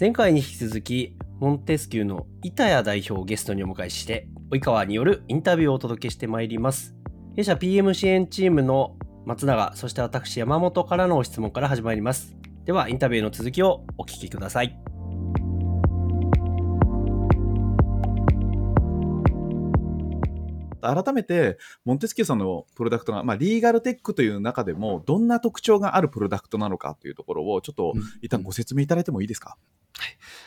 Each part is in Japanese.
前回に引き続き、モンテスキューの板谷代表をゲストにお迎えして、及川によるインタビューをお届けしてまいります。弊社 PM 支援チームの松永、そして私山本からの質問から始まります。では、インタビューの続きをお聞きください。改めて、モンテスキューさんのプロダクトが、まあ、リーガルテックという中でも、どんな特徴があるプロダクトなのかというところを、ちょっと一旦ご説明いただいてもいいですか？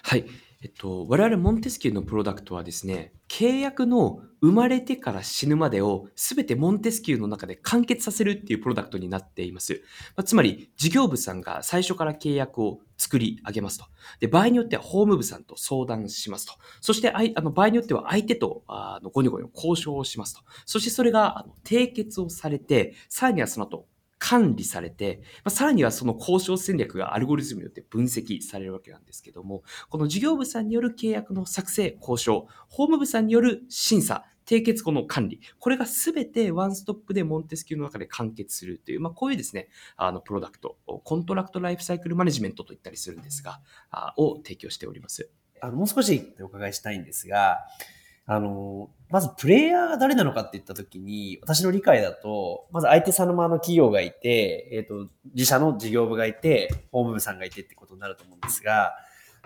はい。えっと、我々モンテスキューのプロダクトはですね、契約の生まれてから死ぬまでを全てモンテスキューの中で完結させるっていうプロダクトになっています。まあ、つまり、事業部さんが最初から契約を作り上げますと。で、場合によっては法務部さんと相談しますと。そして、あの場合によっては相手とあのゴニョゴニョ交渉をしますと。そしてそれがあの締結をされて、さらにはその後、管理されて、まあ、さらにはその交渉戦略がアルゴリズムによって分析されるわけなんですけども、この事業部さんによる契約の作成、交渉、法務部さんによる審査、締結後の管理、これがすべてワンストップでモンテスキューの中で完結するという、まあ、こういうですね、あの、プロダクト、コントラクトライフサイクルマネジメントと言ったりするんですが、あを提供しております。あの、もう少しお伺いしたいんですが、あの、まずプレイヤーが誰なのかって言ったときに、私の理解だと、まず相手さんのの企業がいて、えっ、ー、と、自社の事業部がいて、法務部さんがいてってことになると思うんですが、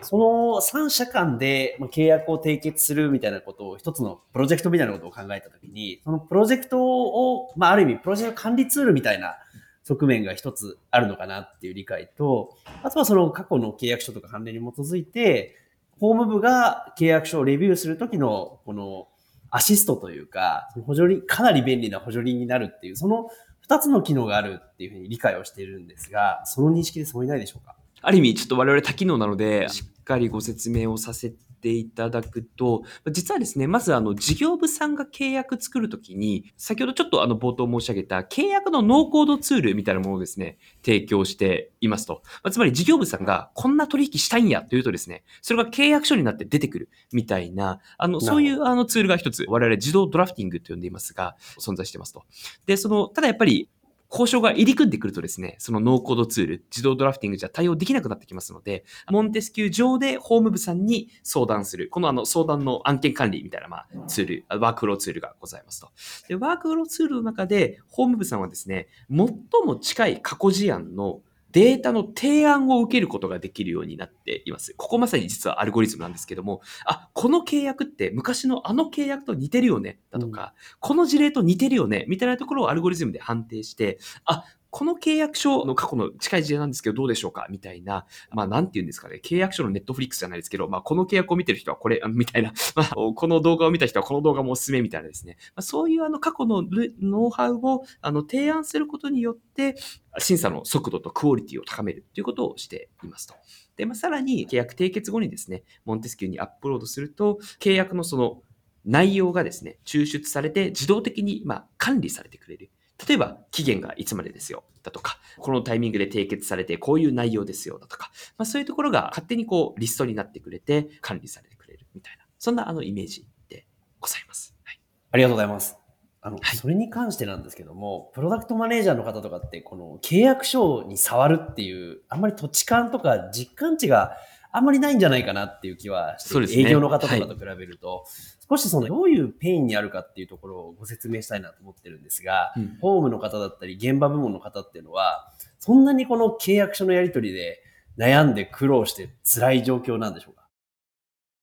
その3社間で契約を締結するみたいなことを一つのプロジェクトみたいなことを考えたときに、そのプロジェクトを、まあ、ある意味プロジェクト管理ツールみたいな側面が一つあるのかなっていう理解と、あとはその過去の契約書とか判例に基づいて、法務部が契約書をレビューするときの、この、アシストというか、補助輪、かなり便利な補助輪になるっていう、その二つの機能があるっていうふうに理解をしているんですが、その認識でそういないでしょうか？ある意味、ちょっと我々多機能なので、しっかりご説明をさせていただくと、実はですね、まずあの事業部さんが契約作るときに、先ほどちょっとあの冒頭申し上げた契約のノーコードツールみたいなものをですね、提供していますと。まつまり事業部さんがこんな取引したいんやというとですね、それが契約書になって出てくるみたいな、あの、そういうあのツールが一つ、我々自動ドラフティングと呼んでいますが、存在してますと。で、その、ただやっぱり交渉が入り組んでくるとですね、そのノーコードツール、自動ドラフティングじゃ対応できなくなってきますので、モンテスキュー上で法務部さんに相談する、このあの相談の案件管理みたいな、まあ、ツール、ワークフローツールがございますと。で、ワークフローツールの中で、法務部さんはですね、最も近い過去事案のデータの提案を受けることができるようになっています。ここまさに実はアルゴリズムなんですけども、あ、この契約って昔のあの契約と似てるよね、だとか、うん、この事例と似てるよね、みたいなところをアルゴリズムで判定して、あ、この契約書の過去の近い事例なんですけど、どうでしょうか？みたいな、まあ、なんて言うんですかね？契約書のネットフリックスじゃないですけど、まあ、この契約を見てる人はこれ、みたいな、まあ、この動画を見た人はこの動画もおすすめみたいなですね。まあ、そういうあの過去のノウハウをあの提案することによって、審査の速度とクオリティを高めるということをしていますと。で、まあ、さらに契約締結後にですね、モンテスキューにアップロードすると、契約のその内容がですね、抽出されて自動的にま管理されてくれる。例えば、期限がいつまでですよ、だとか、このタイミングで締結されてこういう内容ですよ、だとか、まあ、そういうところが勝手にこう、リストになってくれて、管理されてくれるみたいな、そんなあのイメージでございます。はい、ありがとうございます。あの、はい、それに関してなんですけども、プロダクトマネージャーの方とかって、この契約書に触るっていう、あんまり土地感とか実感値があんまりないんじゃないかなっていう気はして、ね、営業の方とかと比べると、はい、少しそのどういうペインにあるかっていうところをご説明したいなと思ってるんですが、うん、法務の方だったり現場部門の方っていうのは、そんなにこの契約書のやり取りで悩んで苦労して辛い状況なんでしょうか？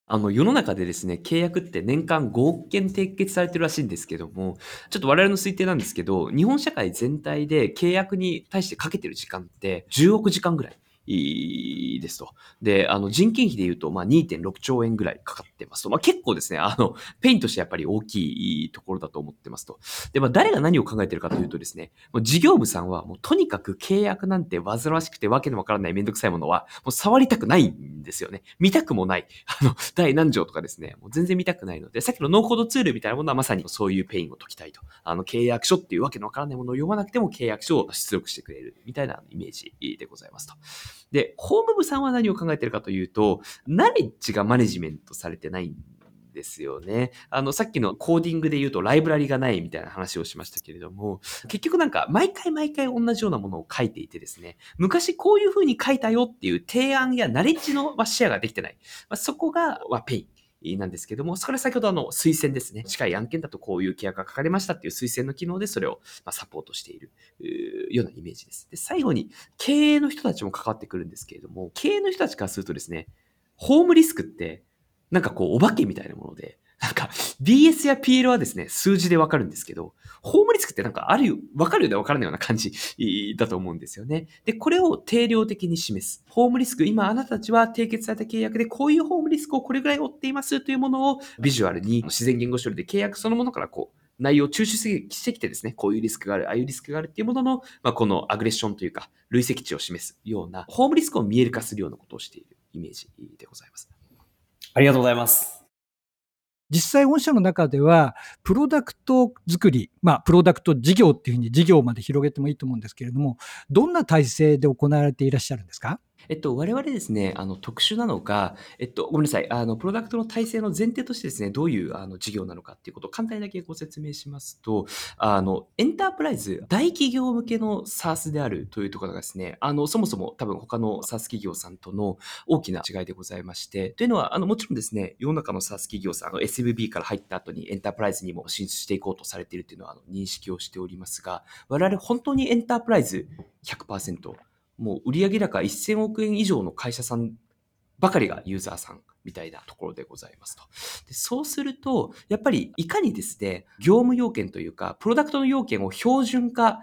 あの、世の中でですね、契約って年間5億件締結されてるらしいんですけども、ちょっと我々の推定なんですけど、日本社会全体で契約に対してかけてる時間って10億時間ぐらい。ですと。で、あの、人件費で言うと、まあ、2.6兆円ぐらいかかってますと。まあ、結構ですね、あの、ペインとしてやっぱり大きいところだと思ってますと。で、まあ、誰が何を考えてるかというとですね、もう事業部さんはもうとにかく契約なんて煩わしくてわけのわからないめんどくさいものは、もう触りたくないんですよね。見たくもない。あの、第何条とかですね、もう全然見たくないので、さっきのノーコードツールみたいなものはまさにそういうペインを解きたいと。あの、契約書っていうわけのわからないものを読まなくても契約書を出力してくれるみたいなイメージでございますと。で、法務部さんは何を考えてるかというと、ナレッジがマネジメントされてないんですよね。あの、さっきのコーディングで言うとライブラリがないみたいな話をしましたけれども、結局なんか毎回毎回同じようなものを書いていてですね、昔こういう風に書いたよっていう提案やナレッジのシェアができてない。まあ、そこが、は、ペイン。なんですけども、それ先ほどあの推薦ですね。近い案件だとこういう契約が書かれましたっていう推薦の機能でそれをまサポートしているようなイメージです。で、最後に経営の人たちも関わってくるんですけれども、経営の人たちからするとですね、ホームリスクってなんかこうお化けみたいなもので、なんか BS や PL はですね、数字でわかるんですけど、ホームリスクってなんかあるよ、わかるようでわからないような感じだと思うんですよね。で、これを定量的に示す。ホームリスク、今あなたたちは締結された契約でこういうホームリスクをこれぐらい負っていますというものをビジュアルに自然言語処理で契約そのものからこう内容を抽出してきてですね、こういうリスクがある、ああいうリスクがあるっていうものの、まあ、このアグレッションというか、累積値を示すような、ホームリスクを見える化するようなことをしているイメージでございます。ありがとうございます。実際御社の中では、プロダクト作り、まあ、プロダクト事業っていうふうに事業まで広げてもいいと思うんですけれども、どんな体制で行われていらっしゃるんですか？えっと、我々ですね、あの、特殊なのが、えっと、ごめんなさい。あの、プロダクトの体制の前提としてですね、どういうあの事業なのかっていうことを簡単にだけご説明しますと、あの、エンタープライズ、大企業向けの SARS であるというところがですね、あの、そもそも多分他の SARS 企業さんとの大きな違いでございまして、というのは、あの、もちろんですね、世の中の SARS 企業さん、SMB から入った後にエンタープライズにも進出していこうとされているというのはあの認識をしておりますが、我々本当にエンタープライズ100%、もう売上高1000億円以上の会社さんばかりがユーザーさんみたいなところでございますと。でそうすると、やっぱりいかにですね、業務要件というか、プロダクトの要件を標準化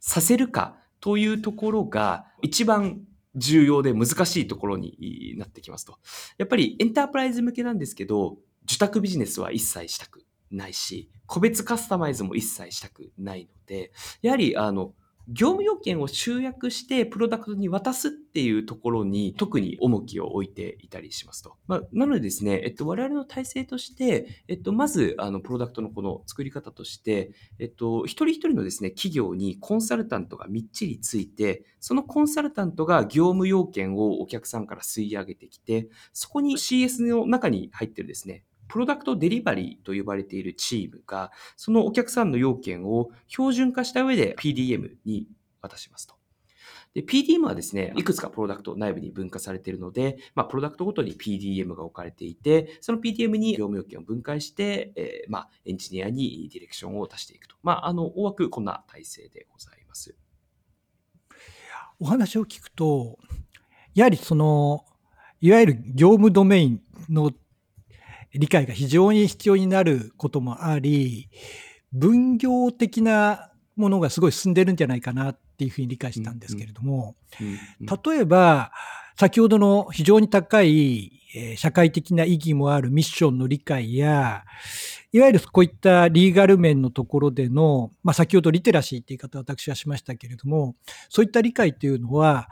させるかというところが一番重要で難しいところになってきますと。やっぱりエンタープライズ向けなんですけど、受託ビジネスは一切したくないし、個別カスタマイズも一切したくないので、やはりあの、業務要件を集約してプロダクトに渡すっていうところに特に重きを置いていたりしますと。まあ、なのでですね、えっと、我々の体制として、えっと、まず、あの、プロダクトのこの作り方として、えっと、一人一人のですね、企業にコンサルタントがみっちりついて、そのコンサルタントが業務要件をお客さんから吸い上げてきて、そこに CS の中に入ってるですね、プロダクトデリバリーと呼ばれているチームが、そのお客さんの要件を標準化した上で PDM に渡しますと。で、PDM はですね、いくつかプロダクト内部に分化されているので、まあ、プロダクトごとに PDM が置かれていて、その PDM に業務要件を分解して、えー、まあ、エンジニアにディレクションを足していくと。まあ、あの、大枠こんな体制でございます。お話を聞くと、やはりその、いわゆる業務ドメインの理解が非常に必要になることもあり、分業的なものがすごい進んでるんじゃないかなっていうふうに理解したんですけれども、例えば、先ほどの非常に高い社会的な意義もあるミッションの理解や、いわゆるこういったリーガル面のところでの、まあ、先ほどリテラシーって言い方を私はしましたけれども、そういった理解というのは、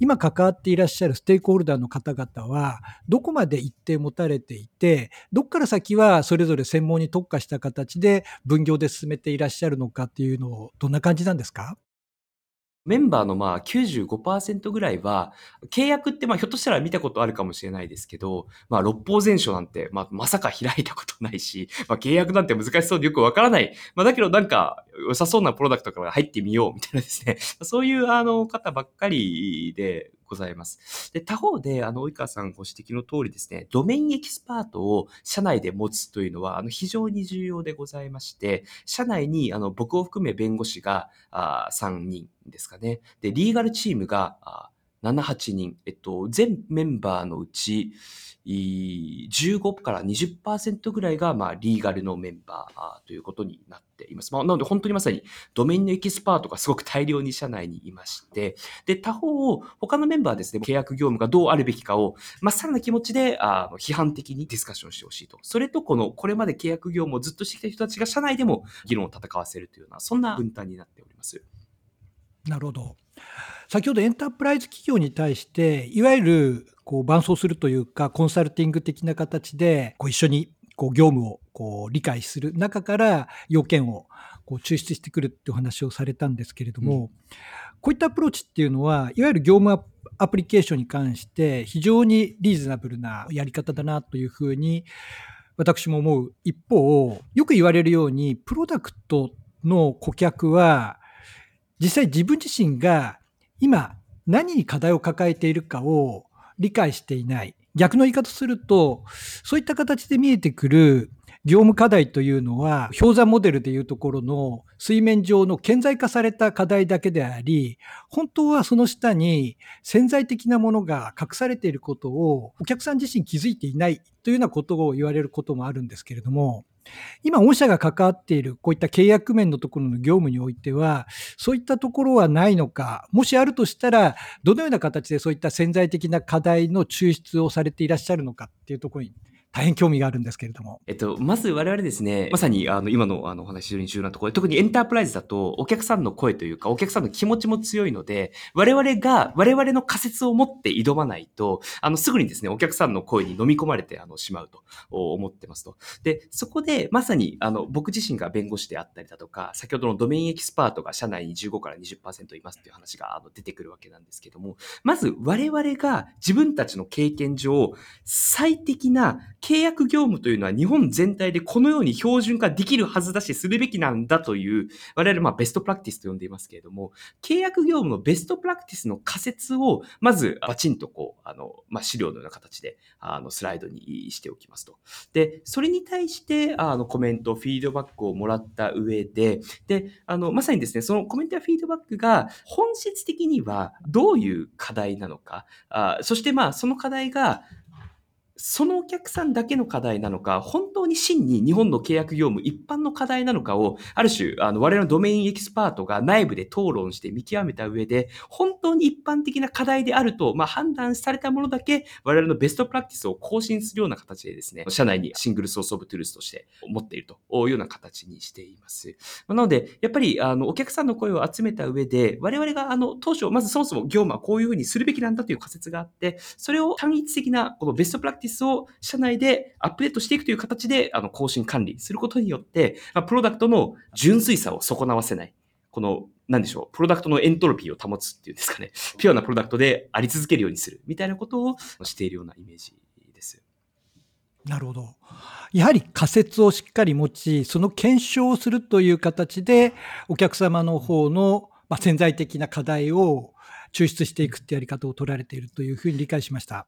今関わっていらっしゃるステークホルダーの方々は、どこまで一定持たれていて、どっから先はそれぞれ専門に特化した形で分業で進めていらっしゃるのかっていうのを、どんな感じなんですか？メンバーのまあ95%ぐらいは、契約ってまあひょっとしたら見たことあるかもしれないですけど、まあ六方全書なんてまあまさか開いたことないし、まあ契約なんて難しそうでよくわからない。まあだけどなんか良さそうなプロダクトから入ってみようみたいなですね。そういうあの方ばっかりで、ございます。で、他方で、あの、及川さんご指摘の通りですね、ドメインエキスパートを社内で持つというのは、あの、非常に重要でございまして、社内に、あの、僕を含め弁護士が、あ3人ですかね。で、リーガルチームが、あ7、8人、えっと、全メンバーのうち、15から20%ぐらいが、まあ、リーガルのメンバーということになってています。まあ、なので、本当にまさにドメインのエキスパートがすごく大量に社内にいまして、で、他方、他のメンバーですね、契約業務がどうあるべきかを、まっさらな気持ちで、あ批判的にディスカッションしてほしいと。それと、この、これまで契約業務をずっとしてきた人たちが社内でも議論を戦わせるというような、そんな分担になっております。なるほど。先ほどエンタープライズ企業に対して、いわゆるこう伴走するというか、コンサルティング的な形で、こう一緒にこう業務をこう理解する中から要件をこう抽出してくるっていう話をされたんですけれども、うん、こういったアプローチっていうのは、いわゆる業務アプリケーションに関して非常にリーズナブルなやり方だなというふうに私も思う一方、よく言われるように、プロダクトの顧客は、実際自分自身が今何に課題を抱えているかを理解していない。逆の言い方すると、そういった形で見えてくる業務課題というのは、氷山モデルでいうところの水面上の顕在化された課題だけであり、本当はその下に潜在的なものが隠されていることをお客さん自身気づいていないというようなことを言われることもあるんですけれども、今、御社が関わっているこういった契約面のところの業務においては、そういったところはないのか、もしあるとしたら、どのような形でそういった潜在的な課題の抽出をされていらっしゃるのかっていうところに大変興味があるんですけれども。えっと、まず我々ですね、まさにあの今のあのお話非常に重要なところで、特にエンタープライズだとお客さんの声というか、お客さんの気持ちも強いので、我々が、我々の仮説を持って挑まないと、あの、すぐにですね、お客さんの声に飲み込まれてあのしまうと思ってますと。で、そこでまさにあの僕自身が弁護士であったりだとか、先ほどのドメインエキスパートが社内に15から20%いますっていう話があの出てくるわけなんですけども、まず我々が自分たちの経験上、最適な契約業務というのは日本全体でこのように標準化できるはずだし、するべきなんだという、我々まベストプラクティスと呼んでいますけれども、契約業務のベストプラクティスの仮説を、まずバチンとこう、あの、まあ、資料のような形で、あの、スライドにしておきますと。で、それに対して、あの、コメント、フィードバックをもらった上で、で、あの、まさにですね、そのコメントやフィードバックが本質的にはどういう課題なのか、あそしてまあ、その課題が、そのお客さんだけの課題なのか、本当に真に日本の契約業務一般の課題なのかを、ある種、あの、我々のドメインエキスパートが内部で討論して見極めた上で、本当に一般的な課題であると、まあ、判断されたものだけ、我々のベストプラクティスを更新するような形でですね、社内に single source of truth として持っているというような形にしています。なので、やっぱり、あの、お客さんの声を集めた上で、我々が、あの、当初、まずそもそも業務はこういうふうにするべきなんだという仮説があって、それを単一的な、このベストプラクティスを社内でアップデートしていくという形で、あの、更新管理することによって、まプロダクトの純粋さを損なわせない。この、なんでしょう、プロダクトのエントロピーを保つっていうんですかね、ピュアなプロダクトであり続けるようにするみたいなことをしているようなイメージです。なるほど。やはり仮説をしっかり持ち、その検証をするという形で、お客様の方の、まあ、潜在的な課題を抽出していくってやり方を取られているというふうに理解しました。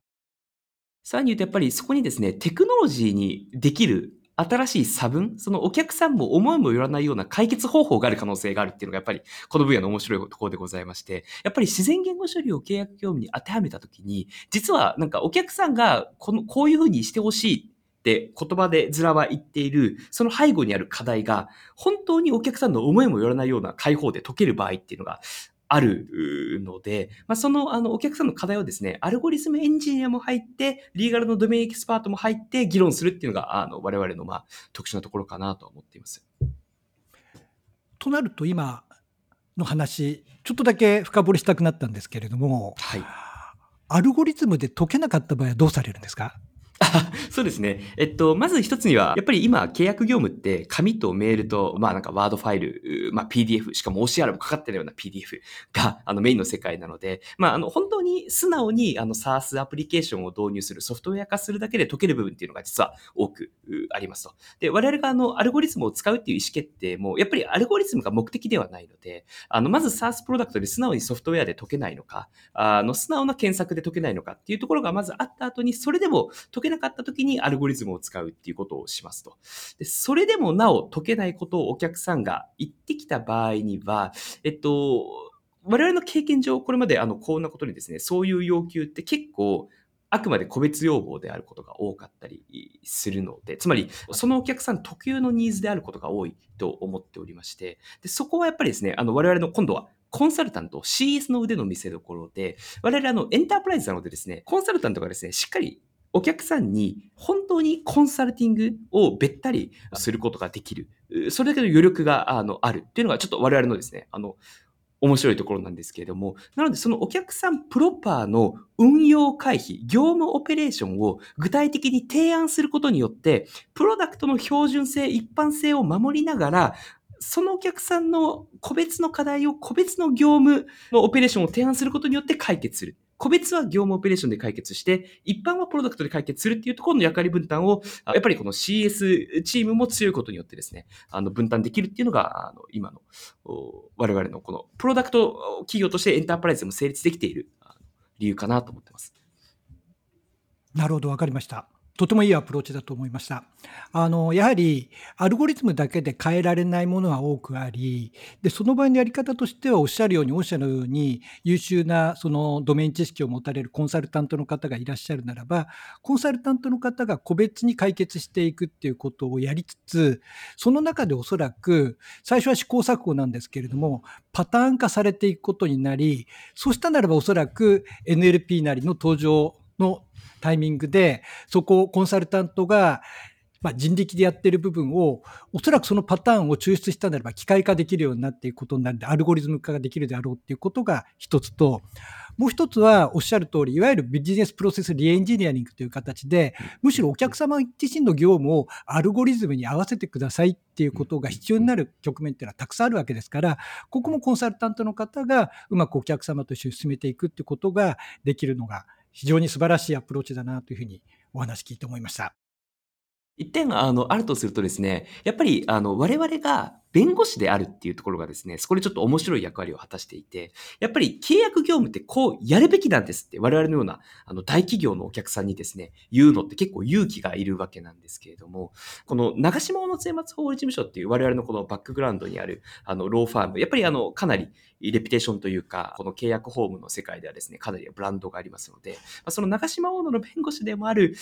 さらに言うとやっぱりそこにですね、テクノロジーにできる新しい差分、そのお客さんも思いもよらないような解決方法がある可能性があるっていうのがやっぱりこの分野の面白いところでございまして、やっぱり自然言語処理を契約業務に当てはめたときに、実はなんかお客さんがこの、こういうふうにしてほしいって言葉でずらは言っている、その背後にある課題が、本当にお客さんの思いもよらないような解法で解ける場合っていうのがあるので、まあ、そのあのお客さんの課題をですね、アルゴリズムエンジニアも入って、リーガルのドメインエキスパートも入って議論するっていうのが、あの我々のまあ特殊なところかなと思っています。となると、今の話、ちょっとだけ深掘りしたくなったんですけれども、はい、アルゴリズムで解けなかった場合はどうされるんですか？そうですね。えっと、まず一つには、やっぱり今、契約業務って、紙とメールと、まあなんかワードファイル、まあ PDF、しかも OCR もかかってるような PDF が、あのメインの世界なので、まああの本当に素直に、あの SARS アプリケーションを導入する、ソフトウェア化するだけで解ける部分っていうのが実は多くありますと。で、我々があの、アルゴリズムを使うっていう意思決定も、やっぱりアルゴリズムが目的ではないので、あの、まず SARS プロダクトで素直にソフトウェアで解けないのか、あの、素直な検索で解けないのかっていうところがまずあった後に、それでも解けなかった時にアルゴリズムを使うっていうことをしますと。で、それでもなお解けないことをお客さんが言ってきた場合には、えっと、我々の経験上、これまであの、こんなことにですね、そういう要求って結構、あくまで個別要望であることが多かったりするので、つまり、そのお客さん特有のニーズであることが多いと思っておりまして、でそこはやっぱりですね、あの、我々の今度はコンサルタント、CS の腕の見せ所で、我々あの、エンタープライズなのでですね、コンサルタントがですね、しっかりお客さんに本当にコンサルティングをべったりすることができる。それだけの余力があのあるっていうのがちょっと我々のですね、あの、面白いところなんですけれども、なのでそのお客さんプロパーの運用回避、業務オペレーションを具体的に提案することによって、プロダクトの標準性、一般性を守りながら、そのお客さんの個別の課題を個別の業務のオペレーションを提案することによって解決する。個別は業務オペレーションで解決して、一般はプロダクトで解決するっていうところの役割分担を、やっぱりこの CS チームも強いことによってですね、あの分担できるっていうのが、あの今の我々のこのプロダクト企業としてエンタープライズでも成立できている理由かなと思ってます。なるほど、わかりました。とてもいいアプローチだと思いました。あの、やはり、アルゴリズムだけで変えられないものは多くあり、で、その場合のやり方としては、おっしゃるように、御社のように、優秀な、その、ドメイン知識を持たれるコンサルタントの方がいらっしゃるならば、コンサルタントの方が個別に解決していくっていうことをやりつつ、その中でおそらく、最初は試行錯誤なんですけれども、パターン化されていくことになり、そうしたならばおそらく NLP なりの登場のタイミングで、そこをコンサルタントが、まあ、人力でやってる部分を、おそらくそのパターンを抽出したならば機械化できるようになっていくことになるんで、アルゴリズム化ができるであろうっていうことが一つと、もう一つはおっしゃる通り、いわゆるビジネスプロセスリエンジニアリングという形で、むしろお客様自身の業務をアルゴリズムに合わせてくださいっていうことが必要になる局面っていうのはたくさんあるわけですから、ここもコンサルタントの方がうまくお客様と一緒に進めていくっていうことができるのが非常に素晴らしいアプローチだなというふうにお話聞いて思いました。一点、あの、あるとするとですね、やっぱり、あの、我々が弁護士であるっていうところがですね、そこでちょっと面白い役割を果たしていて、やっぱり契約業務ってこうやるべきなんですって我々のようなあの大企業のお客さんにですね、言うのって結構勇気がいるわけなんですけれども、この長島小野末松法理事務所っていう我々のこのバックグラウンドにあるあのローファーム、やっぱりあのかなりレピテーションというか、この契約法務の世界ではですね、かなりブランドがありますので、その長島大野の弁護士でもある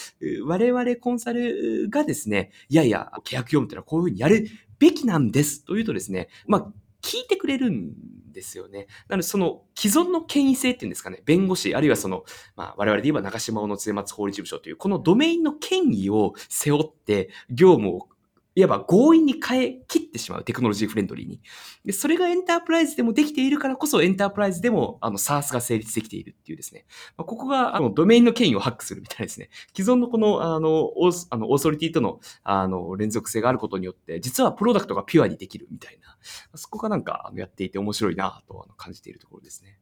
我々コンサルがですね、いやいや、契約業務ってのはこういうふうにやるべきなんですというとですね、まあ、聞いてくれるんですよね。なので、その既存の権威性っていうんですかね、弁護士、あるいはその、まあ、我々で言えば長島小野末松法律事務所という、このドメインの権威を背負って、業務をいわば強引に変え切ってしまうテクノロジーフレンドリーに。で、それがエンタープライズでもできているからこそ、エンタープライズでも、あの、SARS が成立できているっていうですね。まあ、ここが、あの、ドメインの権威をハックするみたいですね。既存のこの、あの、オーあのオーソリティとの、あの、連続性があることによって、実はプロダクトがピュアにできるみたいな。そこがなんか、あのやっていて面白いなとあの感じているところですね。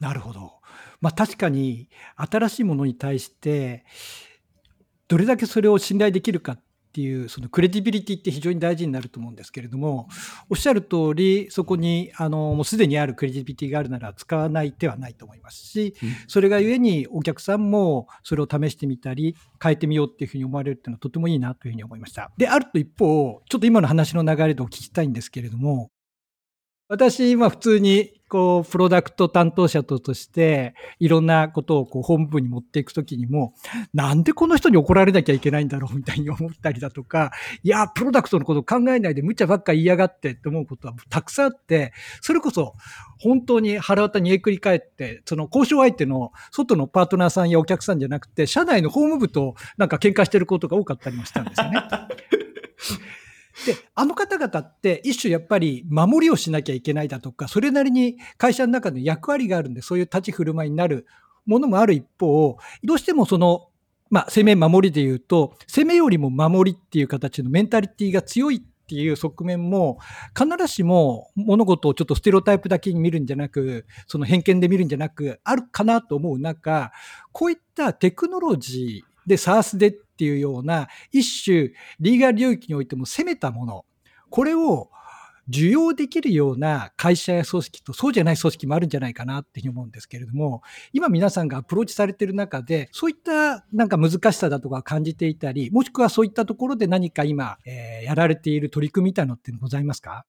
なるほど。まあ確かに新しいものに対してどれだけそれを信頼できるかっていうそのクレディビリティって非常に大事になると思うんですけれどもおっしゃる通りそこにあのもうすでにあるクレディビリティがあるなら使わない手はないと思いますしそれがゆえにお客さんもそれを試してみたり変えてみようっていうふうに思われるっていうのはとてもいいなというふうに思いました。であると一方ちょっと今の話の流れでお聞きしたいんですけれども私、今普通に、こう、プロダクト担当者として、いろんなことをこう本部に持っていくときにも、なんでこの人に怒られなきゃいけないんだろうみたいに思ったりだとか、いや、プロダクトのこと考えないで無茶ばっか言いやがってって思うことはたくさんあって、それこそ本当に腹渡にえくり返って、その交渉相手の外のパートナーさんやお客さんじゃなくて、社内の法務部となんか喧嘩してることが多かったりもしたんですよね。で、あの方々って一種やっぱり守りをしなきゃいけないだとか、それなりに会社の中で役割があるんで、そういう立ち振る舞いになるものもある一方、どうしてもその、まあ、攻め守りで言うと、攻めよりも守りっていう形のメンタリティーが強いっていう側面も、必ずしも物事をちょっとステレオタイプだけに見るんじゃなく、その偏見で見るんじゃなく、あるかなと思う中、こういったテクノロジーで SARS でっっていうような一種リーガル領域においても攻めたもの、これを受容できるような会社や組織とそうじゃない組織もあるんじゃないかなっていうふうに思うんですけれども、今皆さんがアプローチされてる中で、そういったなんか難しさだとか感じていたり、もしくはそういったところで何か今、えーやられている取り組みみたいなのってございますか？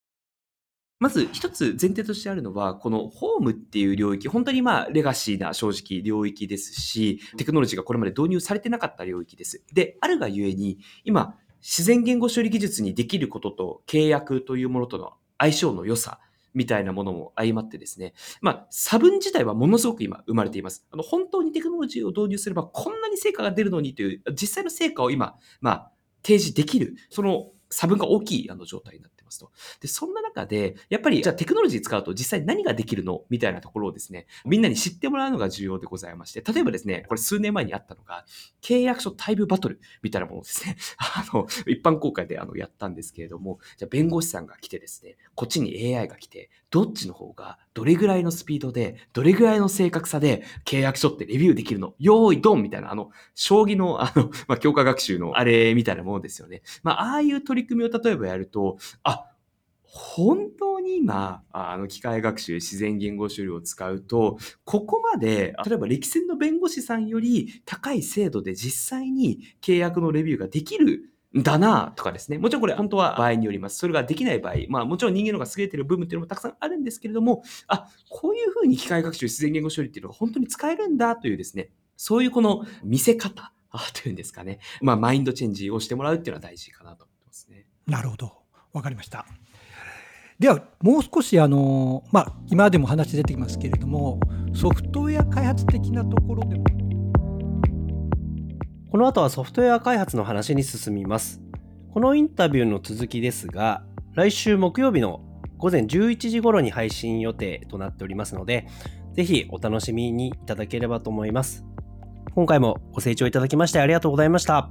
まず一つ前提としてあるのは、このホームっていう領域、本当にまあレガシーな正直領域ですし、テクノロジーがこれまで導入されてなかった領域です。で、あるがゆえに、今、自然言語処理技術にできることと契約というものとの相性の良さみたいなものも相まってですね、まあ、差分自体はものすごく今生まれています。あの本当にテクノロジーを導入すればこんなに成果が出るのにという、実際の成果を今、まあ、提示できる、その差分が大きいあの状態になってますと。で、そんな中で、やっぱり、じゃあテクノロジー使うと実際何ができるの？みたいなところをですね、みんなに知ってもらうのが重要でございまして、例えばですね、これ数年前にあったのが、契約書タイムバトルみたいなものですね、あの、一般公開であのやったんですけれども、じゃあ弁護士さんが来てですね、こっちに AI が来て、どっちの方がどれぐらいのスピードで、どれぐらいの正確さで契約書ってレビューできるの？用意ドンみたいな、あの、将棋の、あの、まあ、強化学習のあれみたいなものですよね。まあ、ああいう取り組みを例えばやると、あ、本当に今、あの、機械学習、自然言語処理を使うと、ここまで、例えば歴戦の弁護士さんより高い精度で実際に契約のレビューができるだなとかですね。もちろんこれ本当は場合によります。それができない場合、まあもちろん人間の方が優れてる部分っていうのもたくさんあるんですけれども、あ、こういうふうに機械学習、自然言語処理っていうのが本当に使えるんだというですね、そういうこの見せ方 というんですかね。まあマインドチェンジをしてもらうっていうのは大事かなと思ってますね。なるほど。わかりました。ではもう少しあの、まあ、今でも話出てきますけれどもソフトウェア開発的なところでもこの後はソフトウェア開発の話に進みますこのインタビューの続きですが来週木曜日の午前11時頃に配信予定となっておりますのでぜひお楽しみにいただければと思います今回もご清聴いただきましてありがとうございました。